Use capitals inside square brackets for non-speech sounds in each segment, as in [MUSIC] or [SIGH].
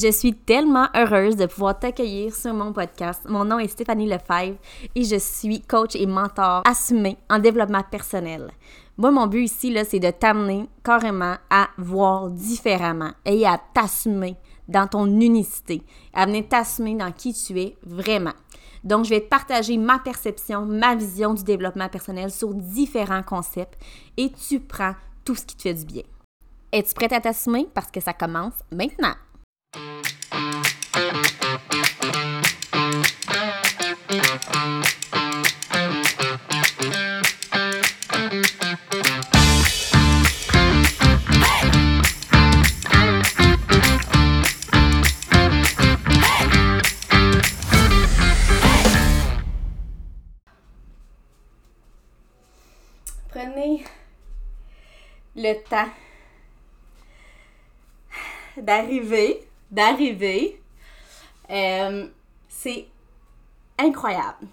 Je suis tellement heureuse de pouvoir t'accueillir sur mon podcast. Mon nom est Stéphanie Lefebvre et je suis coach et mentor assumé en développement personnel. Moi, mon but ici, c'est de t'amener carrément à voir différemment et à t'assumer dans ton unicité, à venir t'assumer dans qui tu es vraiment. Donc, je vais te partager ma perception, ma vision du développement personnel sur différents concepts et tu prends tout ce qui te fait du bien. Es-tu prête à t'assumer? Parce que ça commence maintenant? Prenez le temps d'arriver, d'arriver. Euh, c'est incroyable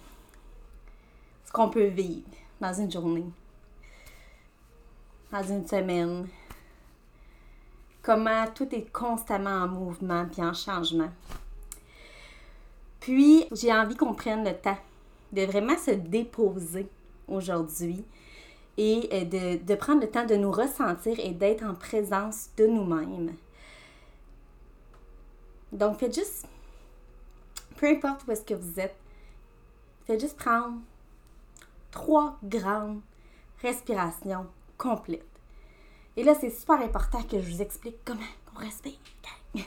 ce qu'on peut vivre dans une journée, dans une semaine. Comment tout est constamment en mouvement puis en changement. Puis, j'ai envie qu'on prenne le temps de vraiment se déposer aujourd'hui et euh, de, de, prendre le temps de nous ressentir et d'être en présence de nous-mêmes. Donc, faites juste, peu importe où est-ce que vous êtes, faites juste prendre trois grandes respirations complètes. Et là, c'est super important que je vous explique comment on respire. [LAUGHS]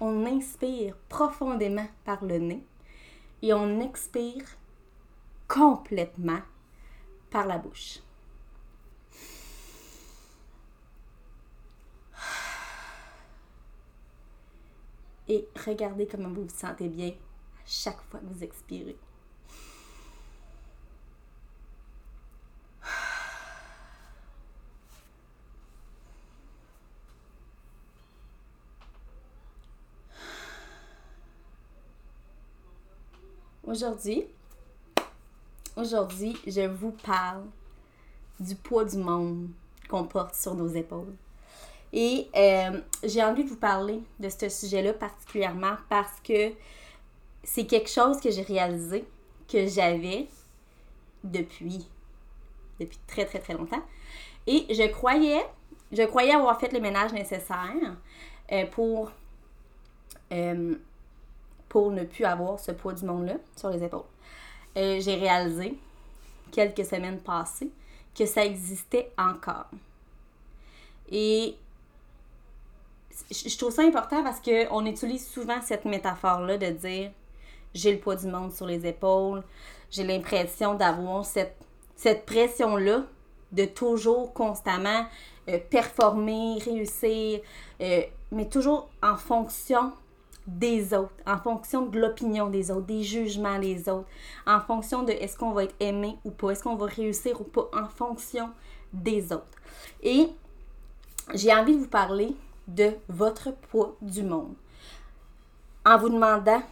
On inspire profondément par le nez et on expire complètement par la bouche. Et regardez comment vous vous sentez bien à chaque fois que vous expirez. Aujourd'hui, aujourd'hui, je vous parle du poids du monde qu'on porte sur nos épaules. Et euh, j'ai envie de vous parler de ce sujet-là particulièrement parce que c'est quelque chose que j'ai réalisé que j'avais depuis, depuis très très très longtemps. Et je croyais, je croyais avoir fait le ménage nécessaire euh, pour, euh, pour ne plus avoir ce poids du monde-là sur les épaules. j'ai réalisé quelques semaines passées que ça existait encore. Et je trouve ça important parce qu'on utilise souvent cette métaphore-là de dire j'ai le poids du monde sur les épaules, j'ai l'impression d'avoir cette, cette pression-là de toujours constamment euh, performer, réussir, euh, mais toujours en fonction des autres, en fonction de l'opinion des autres, des jugements des autres, en fonction de est-ce qu'on va être aimé ou pas, est-ce qu'on va réussir ou pas, en fonction des autres. Et j'ai envie de vous parler de votre poids du monde. En vous demandant,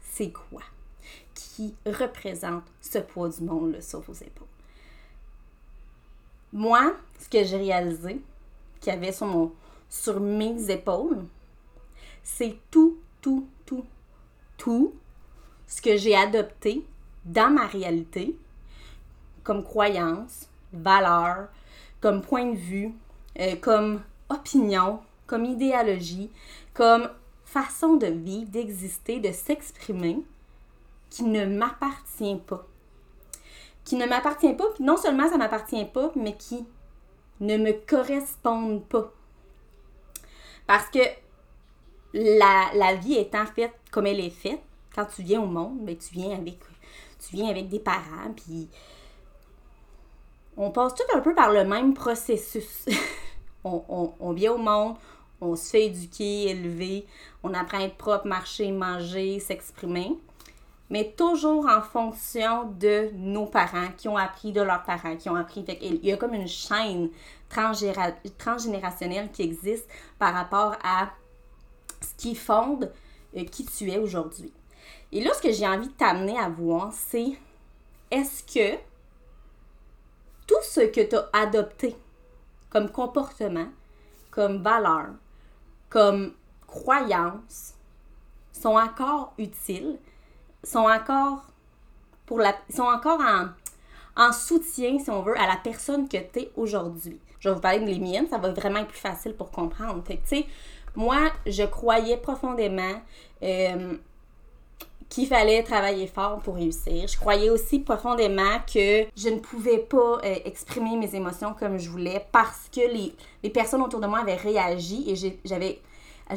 c'est quoi qui représente ce poids du monde sur vos épaules? Moi, ce que j'ai réalisé, qu'il y avait sur, mon, sur mes épaules, c'est tout, tout, tout, tout ce que j'ai adopté dans ma réalité comme croyance, valeur, comme point de vue, euh, comme opinion, comme idéologie, comme façon de vivre, d'exister, de s'exprimer, qui ne m'appartient pas. Qui ne m'appartient pas, puis non seulement ça ne m'appartient pas, mais qui ne me correspondent pas. Parce que la, la, vie étant faite comme elle est faite, quand tu viens au monde, ben, tu viens avec tu viens avec des parents, puis on passe tout un peu par le même processus. [LAUGHS] on, on, on, vient au monde, on se fait éduquer, élever, on apprend à être propre, marcher, manger, s'exprimer, mais toujours en fonction de nos parents qui ont appris de leurs parents, qui ont appris. il y a comme une chaîne transgénérationnelle qui existe par rapport à ce qui fonde euh, qui tu es aujourd'hui. Et là, ce que j'ai envie de t'amener à voir, c'est est-ce que tout ce que tu as adopté comme comportement, comme valeur, comme croyances sont encore utiles, sont encore pour la sont encore en, en soutien, si on veut, à la personne que tu es aujourd'hui. Je vais vous parler de les miennes, ça va vraiment être plus facile pour comprendre. Tu sais, moi, je croyais profondément euh, qu'il fallait travailler fort pour réussir. Je croyais aussi profondément que je ne pouvais pas euh, exprimer mes émotions comme je voulais parce que les, les personnes autour de moi avaient réagi et j'avais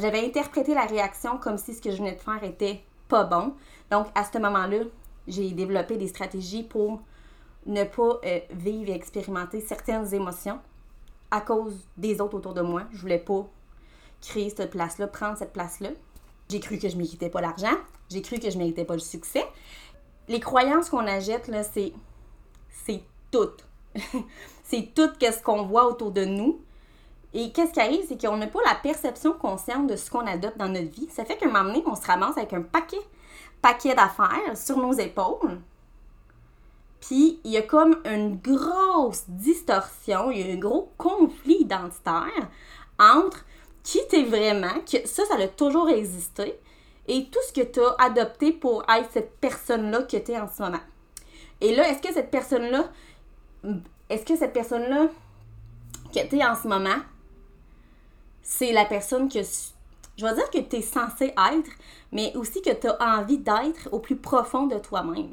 j'avais interprété la réaction comme si ce que je venais de faire était pas bon. Donc, à ce moment-là, j'ai développé des stratégies pour ne pas euh, vivre et expérimenter certaines émotions à cause des autres autour de moi. Je voulais pas créer cette place-là, prendre cette place-là. J'ai cru que je méritais pas l'argent. J'ai cru que je méritais pas le succès. Les croyances qu'on achète, là, c'est, c'est tout. [LAUGHS] c'est tout ce qu'on voit autour de nous. Et qu'est-ce qui arrive, c'est qu'on n'a pas la perception consciente de ce qu'on adopte dans notre vie. Ça fait qu'à un moment donné, on se ramasse avec un paquet, paquet d'affaires sur nos épaules. Puis il y a comme une grosse distorsion, il y a un gros conflit identitaire entre qui t'es vraiment, que ça, ça a toujours existé, et tout ce que tu as adopté pour être cette personne-là que tu en ce moment. Et là, est-ce que cette personne-là, est-ce que cette personne-là que tu en ce moment, c'est la personne que, je vais dire que tu es censé être, mais aussi que tu as envie d'être au plus profond de toi-même.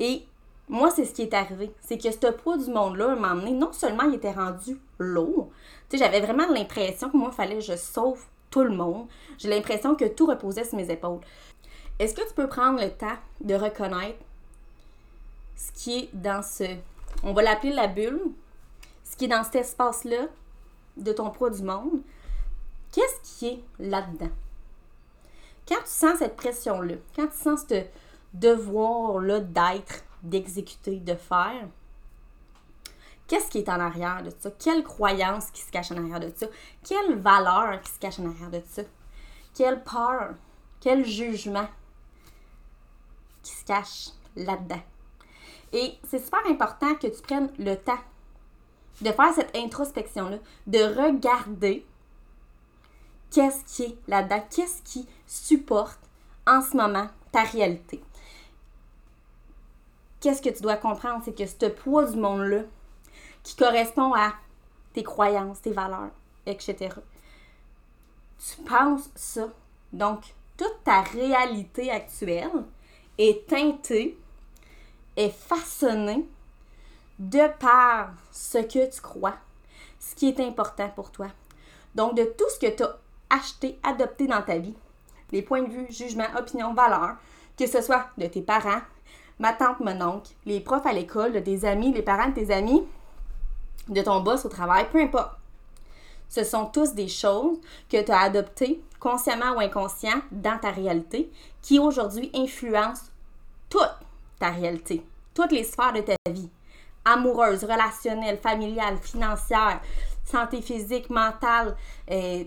Et moi, c'est ce qui est arrivé. C'est que ce poids du monde-là, moment donné, non seulement il était rendu lourd, tu sais, j'avais vraiment l'impression que moi, il fallait que je sauve monde. J'ai l'impression que tout reposait sur mes épaules. Est-ce que tu peux prendre le temps de reconnaître ce qui est dans ce, on va l'appeler la bulle, ce qui est dans cet espace-là de ton poids du monde, qu'est-ce qui est là-dedans? Quand tu sens cette pression-là, quand tu sens ce devoir-là d'être, d'exécuter, de faire, qu'est-ce qui est en arrière de ça? Quelle croyance qui se cache en arrière de ça? Quelle valeur qui se cache en arrière de ça? Quelle peur? Quel jugement qui se cache là-dedans? Et c'est super important que tu prennes le temps de faire cette introspection-là, de regarder qu'est-ce qui est là-dedans, qu'est-ce qui supporte en ce moment ta réalité qu'est-ce que tu dois comprendre? C'est que ce poids du monde-là, qui correspond à tes croyances, tes valeurs, etc. Tu penses ça. Donc, toute ta réalité actuelle est teintée, est façonnée de par ce que tu crois, ce qui est important pour toi. Donc, de tout ce que tu as acheté, adopté dans ta vie, les points de vue, jugements, opinions, valeurs, que ce soit de tes parents, ma tante, mon oncle, les profs à l'école, tes amis, les parents de tes amis, de ton boss au travail, peu importe. Ce sont tous des choses que tu as adoptées, consciemment ou inconscient, dans ta réalité, qui aujourd'hui influencent toute ta réalité, toutes les sphères de ta vie. Amoureuse, relationnelle, familiale, financière, santé physique, mentale, euh,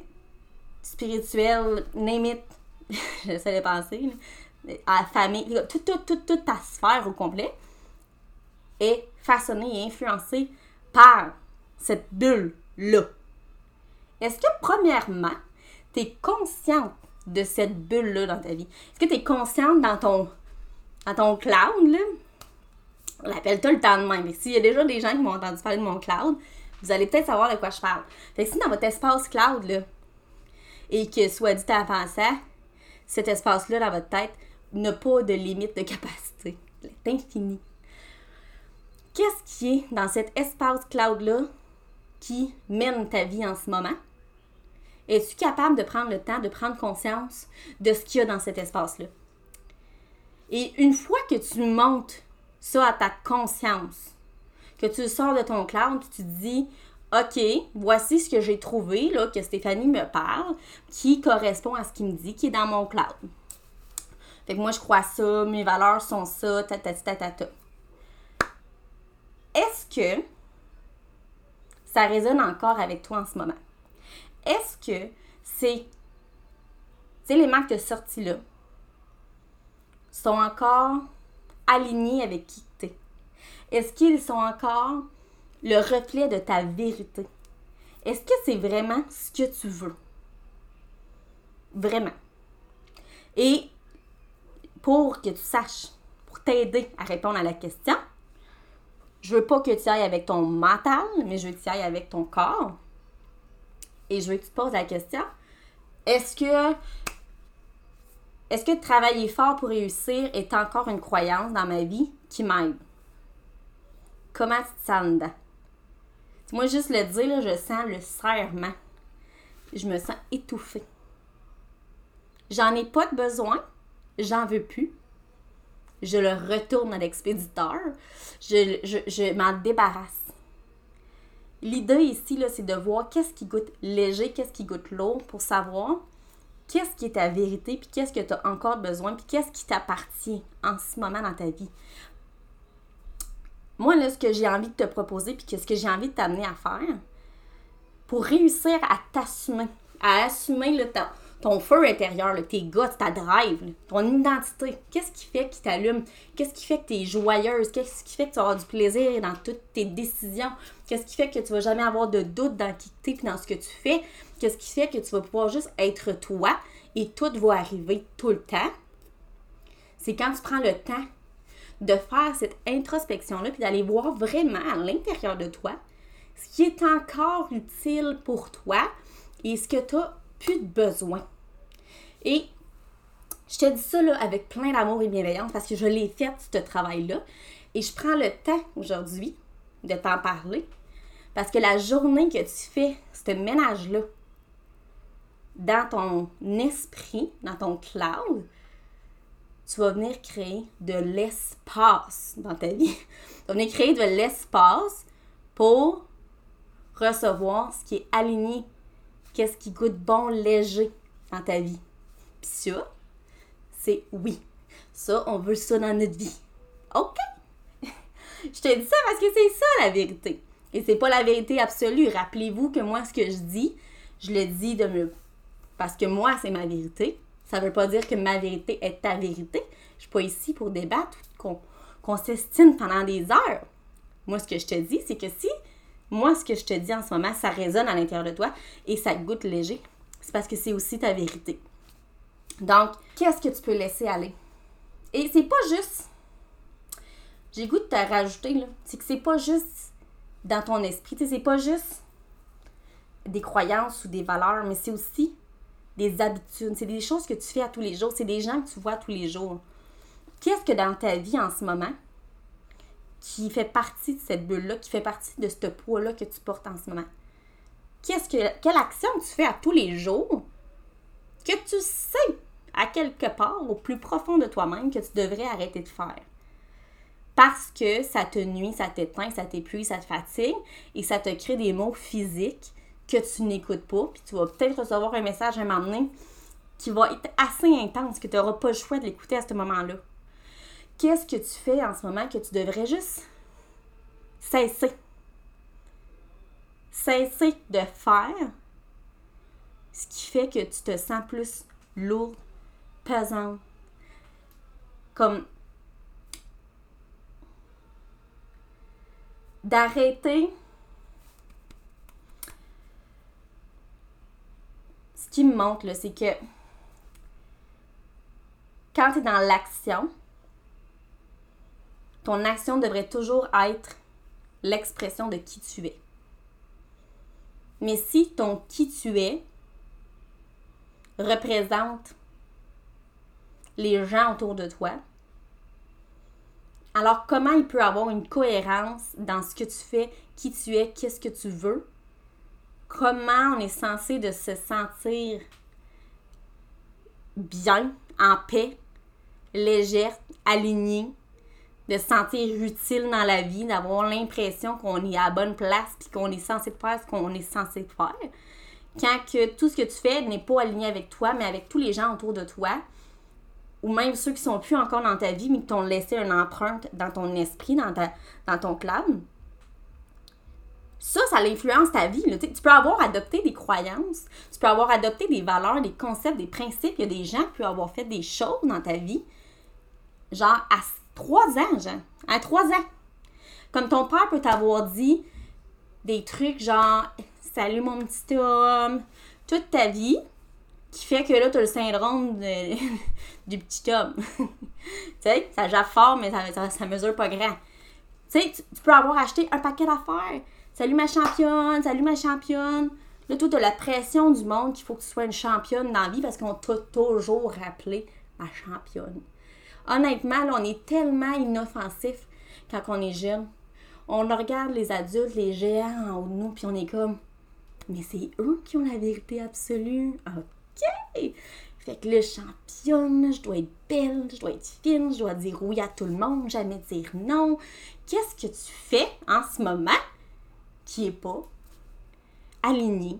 spirituelle, it. J'essaie de penser à la famille, toute, ta sphère au complet est façonnée et influencée par cette bulle-là. Est-ce que, premièrement, tu es consciente de cette bulle-là dans ta vie? Est-ce que tu es consciente dans ton, dans ton cloud, là? On l'appelle tout le temps de même. S'il y a déjà des gens qui m'ont entendu parler de mon cloud, vous allez peut-être savoir de quoi je parle. Fait que si dans votre espace cloud, là, et que, soit dit à penser, cet espace-là dans votre tête, n'a pas de limite de capacité. C'est infini. Qu'est-ce qui est dans cet espace cloud-là qui mène ta vie en ce moment? Es-tu capable de prendre le temps de prendre conscience de ce qu'il y a dans cet espace-là? Et une fois que tu montes ça à ta conscience, que tu sors de ton cloud, tu te dis, OK, voici ce que j'ai trouvé, là, que Stéphanie me parle, qui correspond à ce qu'il me dit, qui est dans mon cloud. Fait que moi, je crois ça, mes valeurs sont ça, ta ta ta ta ta. Est-ce que ça résonne encore avec toi en ce moment? Est-ce que ces éléments que tu as sortis là sont encore alignés avec qui tu es? Est-ce qu'ils sont encore le reflet de ta vérité? Est-ce que c'est vraiment ce que tu veux? Vraiment. Et pour que tu saches, pour t'aider à répondre à la question, je veux pas que tu ailles avec ton mental, mais je veux que tu ailles avec ton corps. Et je veux que tu te poses la question est-ce que est-ce que travailler fort pour réussir est encore une croyance dans ma vie qui m'aide? Comment tu te sens dedans? Moi, juste le dire, je sens le serrement. Je me sens étouffée. J'en ai pas de besoin. J'en veux plus. Je le retourne à l'expéditeur. Je, m'en débarrasse. L'idée ici, c'est de voir qu'est-ce qui goûte léger, qu'est-ce qui goûte lourd pour savoir qu'est-ce qui est ta vérité, puis qu'est-ce que tu as encore besoin, puis qu'est-ce qui t'appartient en ce moment dans ta vie. Moi, là, ce que j'ai envie de te proposer, puis ce que j'ai envie de t'amener à faire, pour réussir à t'assumer, à assumer le temps ton feu intérieur, tes guts, ta drive, ton identité. Qu'est-ce qui fait qu'il t'allume? Qu'est-ce qui fait que tu es joyeuse? Qu'est-ce qui fait que tu auras du plaisir dans toutes tes décisions? Qu'est-ce qui fait que tu vas jamais avoir de doute dans qui tu es et dans ce que tu fais? Qu'est-ce qui fait que tu vas pouvoir juste être toi et tout va arriver tout le temps? C'est quand tu prends le temps de faire cette introspection-là puis d'aller voir vraiment à l'intérieur de toi ce qui est encore utile pour toi et ce que tu as plus de besoin. Et je te dis ça avec plein d'amour et bienveillance parce que je l'ai fait, ce travail-là. Et je prends le temps aujourd'hui de t'en parler parce que la journée que tu fais ce ménage-là dans ton esprit, dans ton cloud, tu vas venir créer de l'espace dans ta vie. Tu vas venir créer de l'espace pour recevoir ce qui est aligné qu'est-ce qui goûte bon, léger dans ta vie. Puis ça, c'est oui. Ça, on veut ça dans notre vie. OK? [LAUGHS] je te dis ça parce que c'est ça la vérité. Et c'est pas la vérité absolue. Rappelez-vous que moi, ce que je dis, je le dis de mieux. Parce que moi, c'est ma vérité. Ça veut pas dire que ma vérité est ta vérité. Je suis pas ici pour débattre, qu'on s'estime pendant des heures. Moi, ce que je te dis, c'est que si moi, ce que je te dis en ce moment, ça résonne à l'intérieur de toi et ça goûte léger. C'est parce que c'est aussi ta vérité. Donc, qu'est-ce que tu peux laisser aller? Et c'est pas juste. J'ai goût de te rajouter, là. C'est que c'est pas juste dans ton esprit. Tu c'est pas juste des croyances ou des valeurs, mais c'est aussi des habitudes. C'est des choses que tu fais à tous les jours. C'est des gens que tu vois tous les jours. Qu'est-ce que dans ta vie en ce moment, qui fait partie de cette bulle-là, qui fait partie de ce poids-là que tu portes en ce moment. Qu'est-ce que, quelle action tu fais à tous les jours que tu sais à quelque part, au plus profond de toi-même, que tu devrais arrêter de faire? Parce que ça te nuit, ça t'éteint, ça t'épuise, ça te fatigue et ça te crée des mots physiques que tu n'écoutes pas. Puis tu vas peut-être recevoir un message à un moment donné qui va être assez intense, que tu n'auras pas le choix de l'écouter à ce moment-là qu'est-ce que tu fais en ce moment que tu devrais juste cesser? Cesser de faire ce qui fait que tu te sens plus lourd, pesant, comme d'arrêter ce qui me montre, c'est que quand tu es dans l'action, ton action devrait toujours être l'expression de qui tu es. Mais si ton qui tu es représente les gens autour de toi, alors comment il peut avoir une cohérence dans ce que tu fais, qui tu es, qu'est-ce que tu veux? Comment on est censé de se sentir bien, en paix, légère, alignée, de se sentir utile dans la vie, d'avoir l'impression qu'on est à la bonne place puis qu'on est censé faire ce qu'on est censé faire. Quand que tout ce que tu fais n'est pas aligné avec toi, mais avec tous les gens autour de toi, ou même ceux qui sont plus encore dans ta vie, mais qui t'ont laissé une empreinte dans ton esprit, dans, ta, dans ton clan, ça, ça influence ta vie. Tu peux avoir adopté des croyances, tu peux avoir adopté des valeurs, des concepts, des principes. Il y a des gens qui peuvent avoir fait des choses dans ta vie, genre à Trois ans, Jean. À trois ans. Comme ton père peut t'avoir dit des trucs genre Salut mon petit homme, toute ta vie. qui fait que là, tu as le syndrome [LAUGHS] du petit homme. [LAUGHS] tu sais, ça jappe fort, mais ça, ça, mesure pas grand. Tu sais, tu peux avoir acheté un paquet d'affaires. Salut ma championne, salut ma championne. Là, toi, as la pression du monde qu'il faut que tu sois une championne dans la vie parce qu'on t'a toujours rappelé ma championne. Honnêtement, on est tellement inoffensif quand on est jeune. On regarde les adultes, les géants en haut de nous, puis on est comme, mais c'est eux qui ont la vérité absolue. OK! Fait que là, championne, je dois être belle, je dois être fine, je dois dire oui à tout le monde, jamais dire non. Qu'est-ce que tu fais en ce moment qui est pas aligné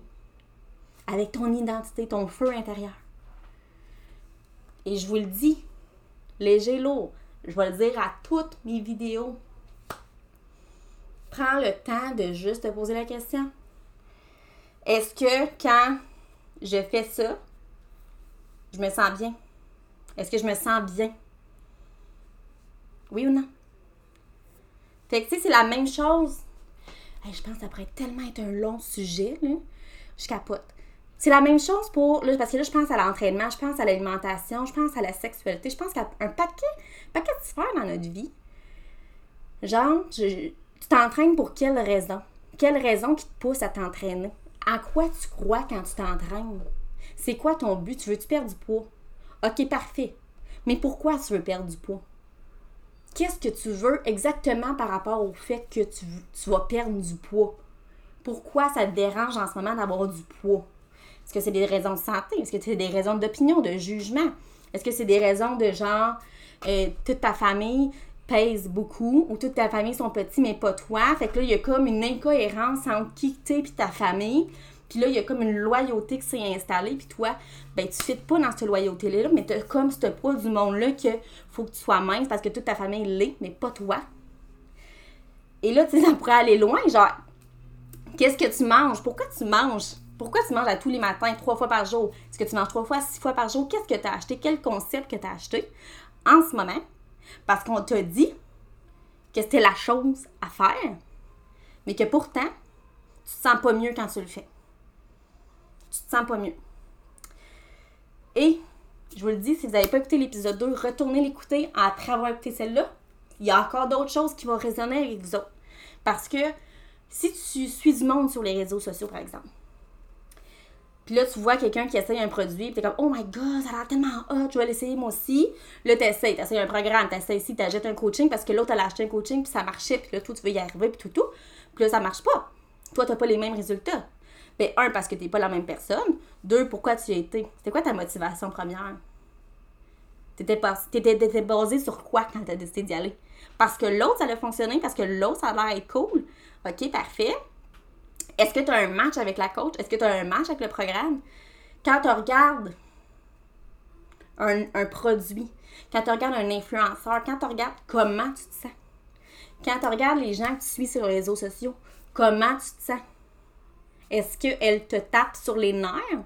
avec ton identité, ton feu intérieur? Et je vous le dis, léger, lourd, je vais le dire à toutes mes vidéos. Prends le temps de juste te poser la question. Est-ce que quand je fais ça, je me sens bien? Est-ce que je me sens bien? Oui ou non? Fait que, tu sais, c'est la même chose. je pense que ça pourrait tellement être un long sujet, là. Je capote. C'est la même chose pour. Parce que là, je pense à l'entraînement, je pense à l'alimentation, je pense à la sexualité, je pense qu'à un paquet, paquet de sphères dans notre vie. Genre, tu t'entraînes pour quelle raison? Quelle raison qui te pousse à t'entraîner? À quoi tu crois quand tu t'entraînes? C'est quoi ton but? Tu veux-tu perdre du poids? Ok, parfait. Mais pourquoi tu veux perdre du poids? Qu'est-ce que tu veux exactement par rapport au fait que tu, tu vas perdre du poids? Pourquoi ça te dérange en ce moment d'avoir du poids? Est-ce que c'est des raisons de santé? Est-ce que c'est des raisons d'opinion, de jugement? Est-ce que c'est des raisons de genre, euh, toute ta famille pèse beaucoup ou toute ta famille sont petits mais pas toi? Fait que là, il y a comme une incohérence entre qui t'es et ta famille. Puis là, il y a comme une loyauté qui s'est installée. Puis toi, ben, tu fites pas dans cette loyauté-là, mais tu comme ce poids du monde-là que faut que tu sois mince parce que toute ta famille l'est, mais pas toi. Et là, tu sais, ça pourrait aller loin. Genre, qu'est-ce que tu manges? Pourquoi tu manges? Pourquoi tu manges à tous les matins, trois fois par jour? Est-ce que tu manges trois fois, six fois par jour? Qu'est-ce que tu as acheté? Quel concept que tu as acheté? En ce moment? Parce qu'on t'a dit que c'était la chose à faire, mais que pourtant, tu te sens pas mieux quand tu le fais tu te sens pas mieux. Et, je vous le dis, si vous n'avez pas écouté l'épisode 2, retournez l'écouter après avoir écouté celle-là. Il y a encore d'autres choses qui vont résonner avec vous autres. Parce que si tu suis du monde sur les réseaux sociaux, par exemple, puis là, tu vois quelqu'un qui essaye un produit, puis t'es comme, oh my god, ça a l'air tellement hot, je vais l'essayer moi aussi. Là, t'essayes, t'essayes un programme, t'essayes ici, t'achètes un coaching parce que l'autre, elle a acheté un coaching, puis ça marchait, puis là, toi, tu veux y arriver, puis tout, tout. Puis là, ça marche pas. Toi, t'as pas les mêmes résultats. Ben, un, parce que t'es pas la même personne. Deux, pourquoi tu y as été? C'était quoi ta motivation première? T'étais, pas, basé sur quoi quand t'as décidé d'y aller? Parce que l'autre, ça a fonctionné, parce que l'autre, ça a l'air cool. OK, parfait. Est-ce que tu as un match avec la coach? Est-ce que tu as un match avec le programme? Quand tu regardes un, un, produit, quand tu regardes un influenceur, quand tu regardes comment tu te sens, quand tu regardes les gens que tu suis sur les réseaux sociaux, comment tu te sens? Est-ce qu'elle te tape sur les nerfs?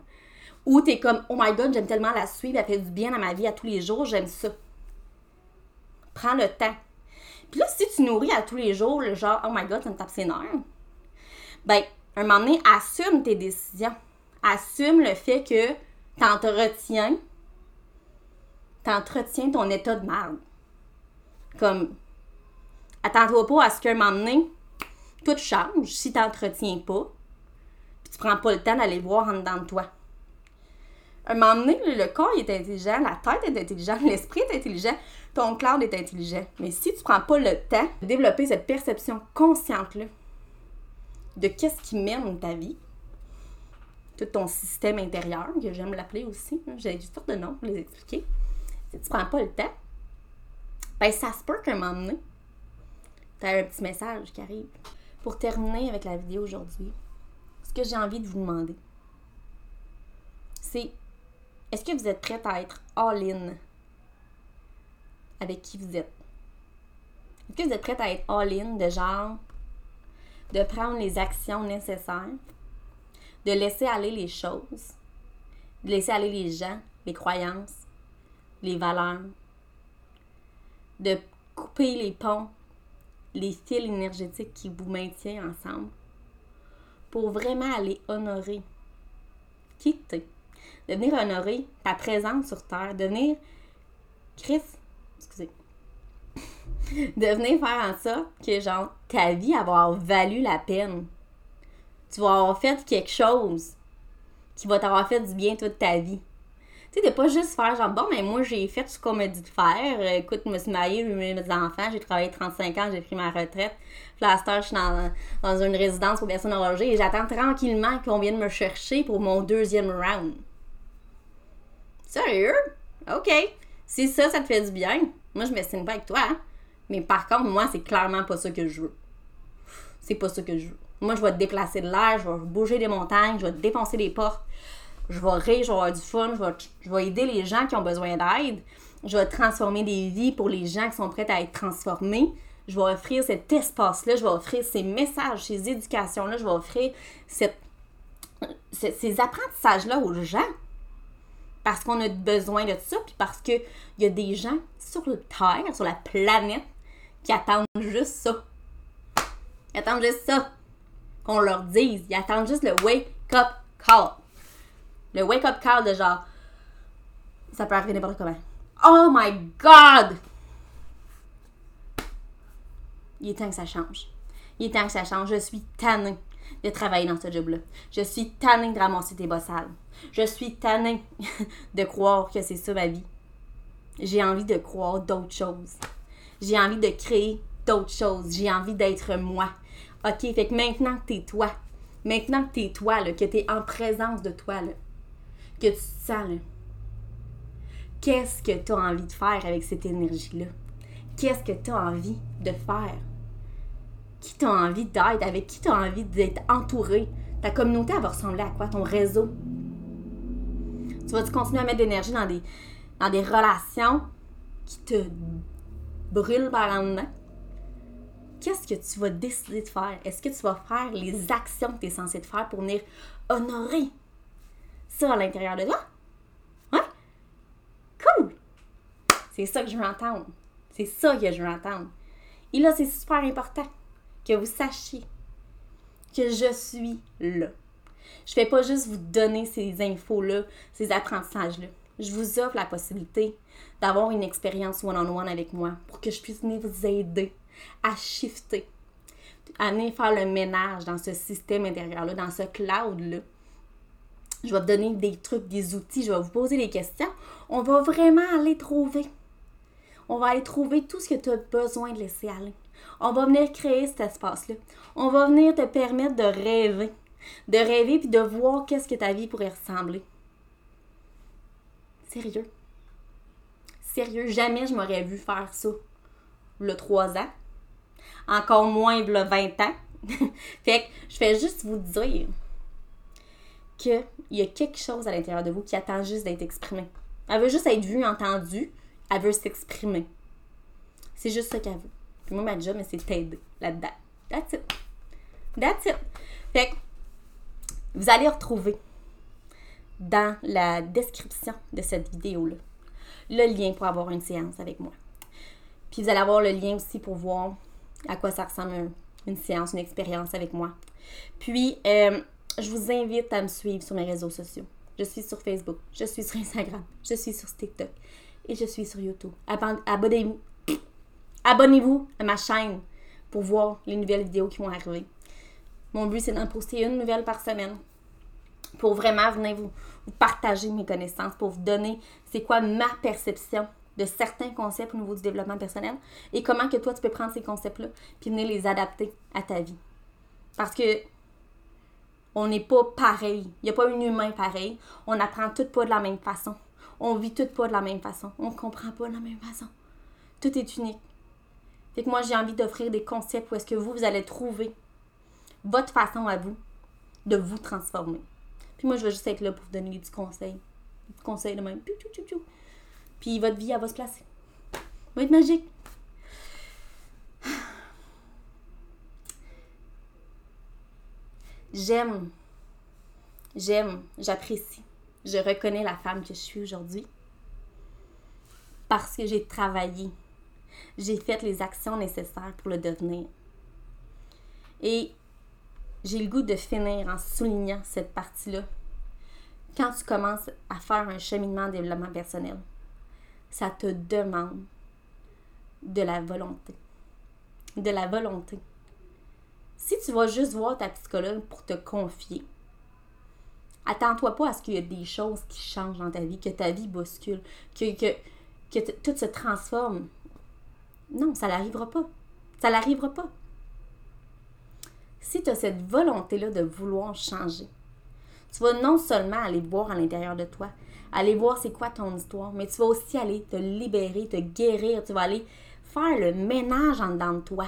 Ou t'es comme, oh my god, j'aime tellement la suivre, elle fait du bien à ma vie à tous les jours, j'aime ça. Prends le temps. Puis là, si tu nourris à tous les jours le genre, oh my god, ça me tape ses nerfs, ben, un moment donné, assume tes décisions. Assume le fait que t'entretiens, t'entretiens ton état de merde. Comme, attends-toi pas à ce qu'un moment donné, tout change si t'entretiens pas tu prends pas le temps d'aller voir en dedans de toi. un moment donné, le corps est intelligent, la tête est intelligente, [LAUGHS] l'esprit est intelligent, ton cloud est intelligent. Mais si tu prends pas le temps de développer cette perception consciente-là de qu'est-ce qui mène ta vie, tout ton système intérieur, que j'aime l'appeler aussi, hein, j'ai juste sortes de noms pour les expliquer. Si tu prends pas le temps, ben ça se peut qu'à un moment donné, tu as un petit message qui arrive. Pour terminer avec la vidéo aujourd'hui, ce que j'ai envie de vous demander, c'est est-ce que vous êtes prête à être all-in avec qui vous êtes? Est-ce que vous êtes prête à être all-in de genre de prendre les actions nécessaires, de laisser aller les choses, de laisser aller les gens, les croyances, les valeurs, de couper les ponts, les fils énergétiques qui vous maintiennent ensemble pour vraiment aller honorer qui t'es, de venir honorer ta présence sur Terre, de venir, Chris, excusez, [LAUGHS] de venir faire en sorte que, genre, ta vie avoir valu la peine. Tu vas avoir fait quelque chose qui va t'avoir fait du bien toute ta vie. Tu sais, de pas juste faire genre, bon, mais moi, j'ai fait ce qu'on m'a dit de faire. Écoute, je me suis mariée, j'ai eu mes enfants, j'ai travaillé 35 ans, j'ai pris ma retraite. Là, je suis dans, dans une résidence pour personnes âgées et j'attends tranquillement qu'on vienne me chercher pour mon deuxième round. Sérieux? OK. Si ça, ça te fait du bien, moi, je me signe pas avec toi. Hein. Mais par contre, moi, c'est clairement pas ça que je veux. C'est pas ça que je veux. Moi, je vais te déplacer de l'air, je vais bouger des montagnes, je vais te défoncer des portes, je vais rire, je vais avoir du fun, je vais, je vais aider les gens qui ont besoin d'aide, je vais transformer des vies pour les gens qui sont prêts à être transformés. Je vais offrir cet espace-là, je vais offrir ces messages, ces éducations-là, je vais offrir cette, ces apprentissages-là aux gens. Parce qu'on a besoin de ça, puis parce qu'il y a des gens sur Terre, sur la planète, qui attendent juste ça. Ils attendent juste ça qu'on leur dise. Ils attendent juste le wake-up call. Le wake-up call de genre, ça peut arriver n'importe comment. Oh my God! Il est temps que ça change. Il est temps que ça change. Je suis tannée de travailler dans ce job-là. Je suis tannée de ramasser tes bossales. Je suis tannée [LAUGHS] de croire que c'est ça ma vie. J'ai envie de croire d'autres choses. J'ai envie de créer d'autres choses. J'ai envie d'être moi. OK, fait que maintenant que t'es toi, maintenant que t'es toi, là, que t'es en présence de toi, là, que tu te sens, là, qu'est-ce que tu as envie de faire avec cette énergie-là? Qu'est-ce que tu as envie de faire? Qui t'as envie d'être? Avec qui tu as envie d'être entouré? Ta communauté, elle va ressembler à quoi? Ton réseau? Tu vas-tu continuer à mettre de l'énergie dans des, dans des relations qui te brûlent par en qu'est-ce que tu vas décider de faire? Est-ce que tu vas faire les actions que tu es censé faire pour venir honorer ça à l'intérieur de toi? Ouais? Cool! C'est ça que je veux entendre. C'est ça que je veux entendre. Et là, c'est super important que vous sachiez que je suis là. Je fais pas juste vous donner ces infos-là, ces apprentissages-là. Je vous offre la possibilité d'avoir une expérience one-on-one avec moi pour que je puisse venir vous aider à shifter, à venir faire le ménage dans ce système intérieur-là, dans ce cloud-là. Je vais vous donner des trucs, des outils, je vais vous poser des questions. On va vraiment aller trouver. On va aller trouver tout ce que tu as besoin de laisser aller. On va venir créer cet espace-là. On va venir te permettre de rêver. De rêver puis de voir qu'est-ce que ta vie pourrait ressembler. Sérieux. Sérieux, jamais je m'aurais vu faire ça. Le 3 ans encore moins le 20 ans. [LAUGHS] fait que je fais juste vous dire qu'il y a quelque chose à l'intérieur de vous qui attend juste d'être exprimé. Elle veut juste être vue, entendue, elle veut s'exprimer. C'est juste ça qu'elle veut. Puis moi, ma job, c'est t'aider là-dedans. That's it. That's it. Fait que vous allez retrouver dans la description de cette vidéo-là le lien pour avoir une séance avec moi. Puis vous allez avoir le lien aussi pour voir à quoi ça ressemble une séance, une expérience avec moi. Puis, euh, je vous invite à me suivre sur mes réseaux sociaux. Je suis sur Facebook, je suis sur Instagram, je suis sur TikTok et je suis sur YouTube. Abonnez-vous. [CLEARS THROAT] Abonnez-vous à ma chaîne pour voir les nouvelles vidéos qui vont arriver. Mon but, c'est d'en poster une nouvelle par semaine pour vraiment venir vous partager mes connaissances, pour vous donner c'est quoi ma perception de certains concepts au niveau du développement personnel et comment que toi tu peux prendre ces concepts-là puis venir les adapter à ta vie. Parce que on n'est pas pareil. Il n'y a pas un humain pareil. On apprend tout pas de la même façon. On vit tout pas de la même façon. On comprend pas de la même façon. Tout est unique. Fait que moi, j'ai envie d'offrir des concepts où est-ce que vous, vous allez trouver votre façon à vous de vous transformer. Moi, je vais juste être là pour vous donner conseils. Des petits conseils de même. Puis votre vie, elle va se placer. va être magique. J'aime, j'aime, j'apprécie, je reconnais la femme que je suis aujourd'hui parce que j'ai travaillé, j'ai fait les actions nécessaires pour le devenir. Et j'ai le goût de finir en soulignant cette partie-là quand tu commences à faire un cheminement de développement personnel, ça te demande de la volonté. De la volonté. Si tu vas juste voir ta psychologue pour te confier, attends-toi pas à ce qu'il y ait des choses qui changent dans ta vie, que ta vie bouscule, que, que, que tout se transforme. Non, ça n'arrivera pas. Ça n'arrivera pas. Si tu as cette volonté-là de vouloir changer, tu vas non seulement aller voir à l'intérieur de toi, aller voir c'est quoi ton histoire, mais tu vas aussi aller te libérer, te guérir, tu vas aller faire le ménage en dedans de toi.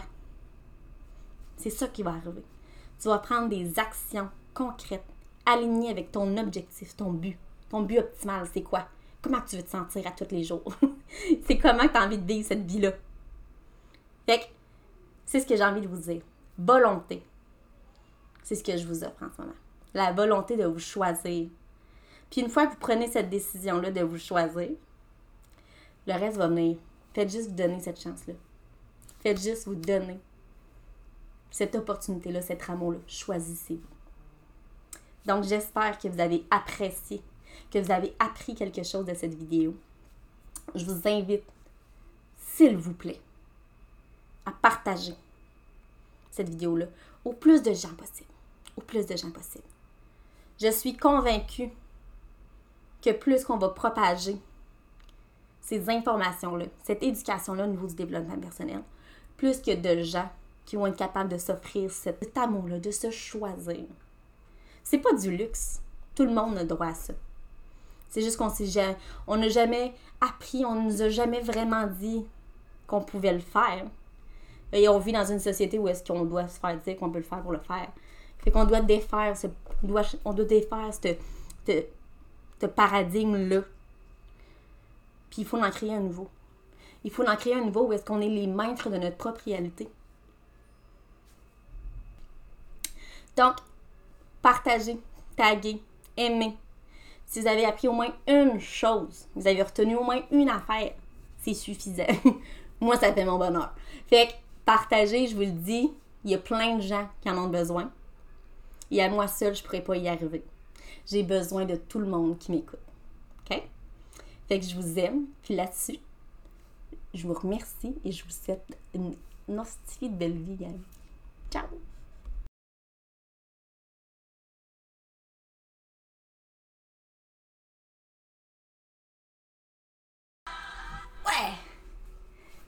C'est ça qui va arriver. Tu vas prendre des actions concrètes, alignées avec ton objectif, ton but. Ton but optimal, c'est quoi? Comment tu veux te sentir à tous les jours? [LAUGHS] c'est comment tu as envie de vivre cette vie-là? Fait que, c'est ce que j'ai envie de vous dire. Volonté. C'est ce que je vous offre en ce moment. La volonté de vous choisir. Puis une fois que vous prenez cette décision-là de vous choisir, le reste va venir. Faites juste vous donner cette chance-là. Faites juste vous donner cette opportunité-là, cet amour-là. Choisissez-vous. Donc, j'espère que vous avez apprécié, que vous avez appris quelque chose de cette vidéo. Je vous invite, s'il vous plaît, à partager cette vidéo-là au plus de gens possible. Au plus de gens possible. Je suis convaincue que plus qu'on va propager ces informations-là, cette éducation-là au niveau du développement personnel, plus que de gens qui vont être capables de s'offrir cet amour-là, de se choisir. C'est pas du luxe. Tout le monde a droit à ça. C'est juste qu'on s'est on n'a jamais appris, on nous a jamais vraiment dit qu'on pouvait le faire. Et on vit dans une société où est-ce qu'on doit se faire dire qu'on peut le faire pour le faire. Fait qu'on doit défaire ce, on doit, on doit défaire ce paradigme-là puis il faut en créer un nouveau. Il faut en créer un nouveau où est-ce qu'on est les maîtres de notre propre réalité. Donc, partagez, taguez, aimez. Si vous avez appris au moins une chose, vous avez retenu au moins une affaire, c'est suffisant. [LAUGHS] Moi, ça fait mon bonheur. Fait que partagez, je vous le dis, il y a plein de gens qui en ont besoin. Et à moi seule, je pourrais pas y arriver. J'ai besoin de tout le monde qui m'écoute. OK? Fait que je vous aime. Puis là-dessus, je vous remercie et je vous souhaite une, une de belle vie. Ciao! Ouais!